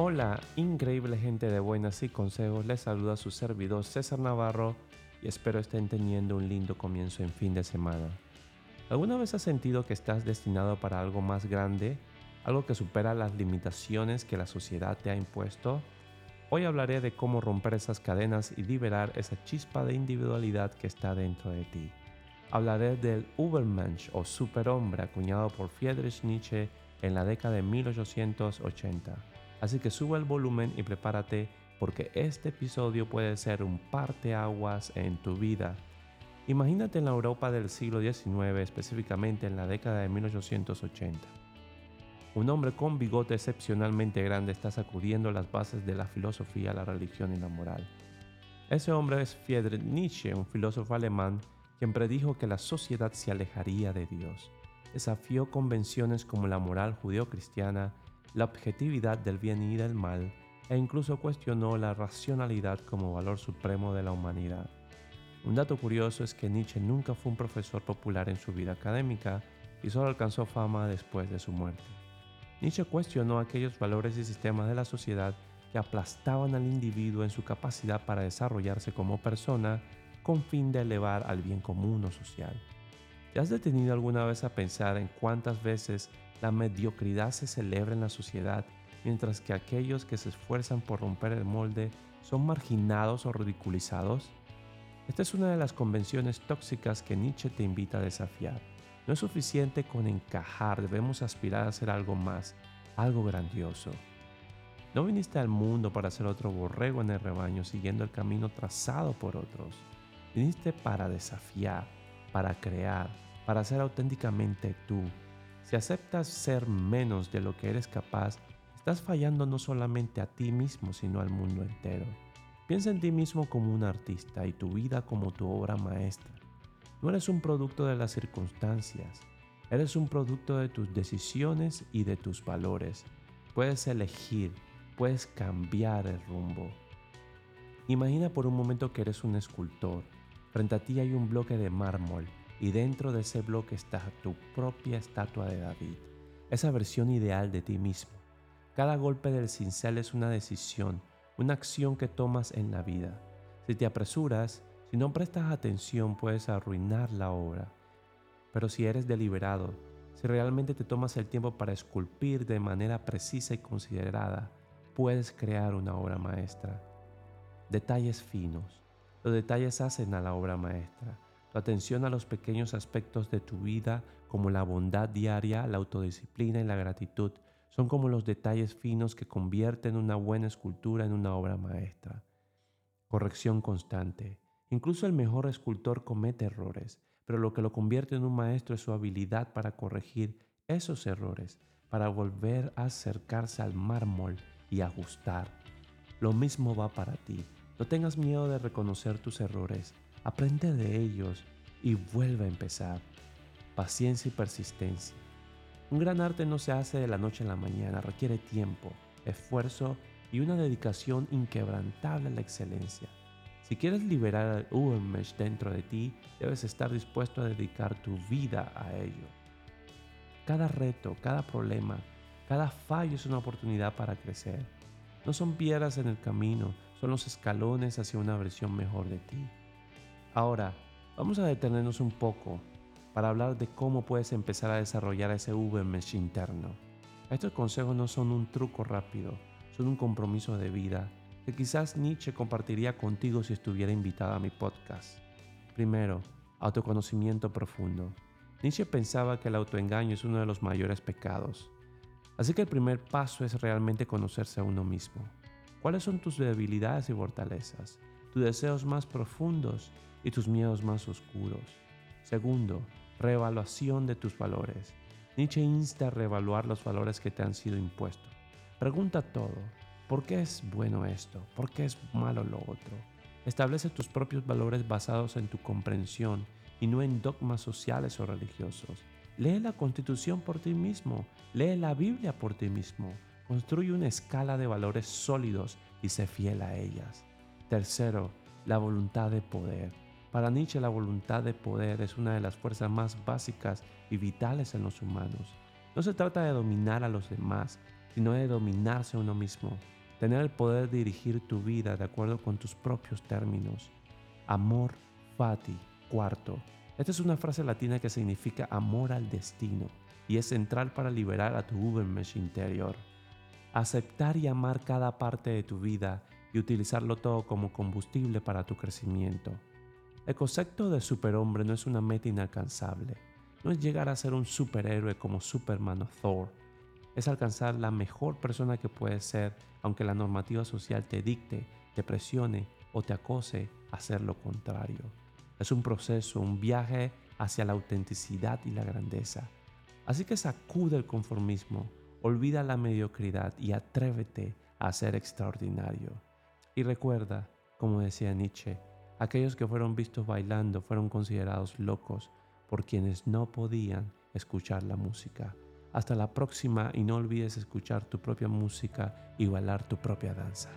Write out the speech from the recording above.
Hola, increíble gente de buenas y consejos, les saluda su servidor César Navarro y espero estén teniendo un lindo comienzo en fin de semana. ¿Alguna vez has sentido que estás destinado para algo más grande? ¿Algo que supera las limitaciones que la sociedad te ha impuesto? Hoy hablaré de cómo romper esas cadenas y liberar esa chispa de individualidad que está dentro de ti. Hablaré del Übermensch o superhombre acuñado por Friedrich Nietzsche en la década de 1880 Así que sube el volumen y prepárate porque este episodio puede ser un parteaguas en tu vida. Imagínate en la Europa del siglo XIX, específicamente en la década de 1880. Un hombre con bigote excepcionalmente grande está sacudiendo las bases de la filosofía, la religión y la moral. Ese hombre es Friedrich Nietzsche, un filósofo alemán quien predijo que la sociedad se alejaría de Dios. Desafió convenciones como la moral judeocristiana la objetividad del bien y del mal e incluso cuestionó la racionalidad como valor supremo de la humanidad. Un dato curioso es que Nietzsche nunca fue un profesor popular en su vida académica y solo alcanzó fama después de su muerte. Nietzsche cuestionó aquellos valores y sistemas de la sociedad que aplastaban al individuo en su capacidad para desarrollarse como persona con fin de elevar al bien común o social. ¿Te has detenido alguna vez a pensar en cuántas veces la mediocridad se celebra en la sociedad, mientras que aquellos que se esfuerzan por romper el molde son marginados o ridiculizados? Esta es una de las convenciones tóxicas que Nietzsche te invita a desafiar. No es suficiente con encajar, debemos aspirar a ser algo más, algo grandioso. No viniste al mundo para ser otro borrego en el rebaño siguiendo el camino trazado por otros. Viniste para desafiar, para crear, para ser auténticamente tú, si aceptas ser menos de lo que eres capaz, estás fallando no solamente a ti mismo, sino al mundo entero. Piensa en ti mismo como un artista y tu vida como tu obra maestra. No eres un producto de las circunstancias, eres un producto de tus decisiones y de tus valores. Puedes elegir, puedes cambiar el rumbo. Imagina por un momento que eres un escultor. Frente a ti hay un bloque de mármol y dentro de ese bloque está tu propia estatua de David, esa versión ideal de ti mismo. Cada golpe del cincel es una decisión, una acción que tomas en la vida. Si te apresuras, si no prestas atención, puedes arruinar la obra. Pero si eres deliberado, si realmente te tomas el tiempo para esculpir de manera precisa y considerada, puedes crear una obra maestra. Detalles finos. Los detalles hacen a la obra maestra. Tu atención a los pequeños aspectos de tu vida como la bondad diaria, la autodisciplina y la gratitud son como los detalles finos que convierten una buena escultura en una obra maestra. Corrección constante. Incluso el mejor escultor comete errores, pero lo que lo convierte en un maestro es su habilidad para corregir esos errores, para volver a acercarse al mármol y ajustar. Lo mismo va para ti. No tengas miedo de reconocer tus errores aprende de ellos y vuelve a empezar. Paciencia y persistencia. Un gran arte no se hace de la noche a la mañana, requiere tiempo, esfuerzo y una dedicación inquebrantable a la excelencia. Si quieres liberar al Ubermesh dentro de ti, debes estar dispuesto a dedicar tu vida a ello. Cada reto, cada problema, cada fallo es una oportunidad para crecer. No son piedras en el camino, son los escalones hacia una versión mejor de ti. Ahora, vamos a detenernos un poco para hablar de cómo puedes empezar a desarrollar ese V-Mesh interno. Estos consejos no son un truco rápido, son un compromiso de vida que quizás Nietzsche compartiría contigo si estuviera invitada a mi podcast. Primero, autoconocimiento profundo. Nietzsche pensaba que el autoengaño es uno de los mayores pecados. Así que el primer paso es realmente conocerse a uno mismo. ¿Cuáles son tus debilidades y fortalezas? tus deseos más profundos y tus miedos más oscuros. Segundo, reevaluación de tus valores. Nietzsche insta a reevaluar los valores que te han sido impuestos. Pregunta todo. ¿Por qué es bueno esto? ¿Por qué es malo lo otro? Establece tus propios valores basados en tu comprensión y no en dogmas sociales o religiosos. Lee la Constitución por ti mismo. Lee la Biblia por ti mismo. Construye una escala de valores sólidos y sé fiel a ellas. Tercero, la voluntad de poder. Para Nietzsche la voluntad de poder es una de las fuerzas más básicas y vitales en los humanos. No se trata de dominar a los demás, sino de dominarse a uno mismo, tener el poder de dirigir tu vida de acuerdo con tus propios términos. Amor fati, cuarto. Esta es una frase latina que significa amor al destino y es central para liberar a tu Ubermensch interior. Aceptar y amar cada parte de tu vida y utilizarlo todo como combustible para tu crecimiento. El concepto de superhombre no es una meta inalcanzable, no es llegar a ser un superhéroe como Superman o Thor, es alcanzar la mejor persona que puedes ser aunque la normativa social te dicte, te presione o te acose a hacer lo contrario. Es un proceso, un viaje hacia la autenticidad y la grandeza. Así que sacude el conformismo, olvida la mediocridad y atrévete a ser extraordinario. Y recuerda, como decía Nietzsche, aquellos que fueron vistos bailando fueron considerados locos por quienes no podían escuchar la música. Hasta la próxima y no olvides escuchar tu propia música y bailar tu propia danza.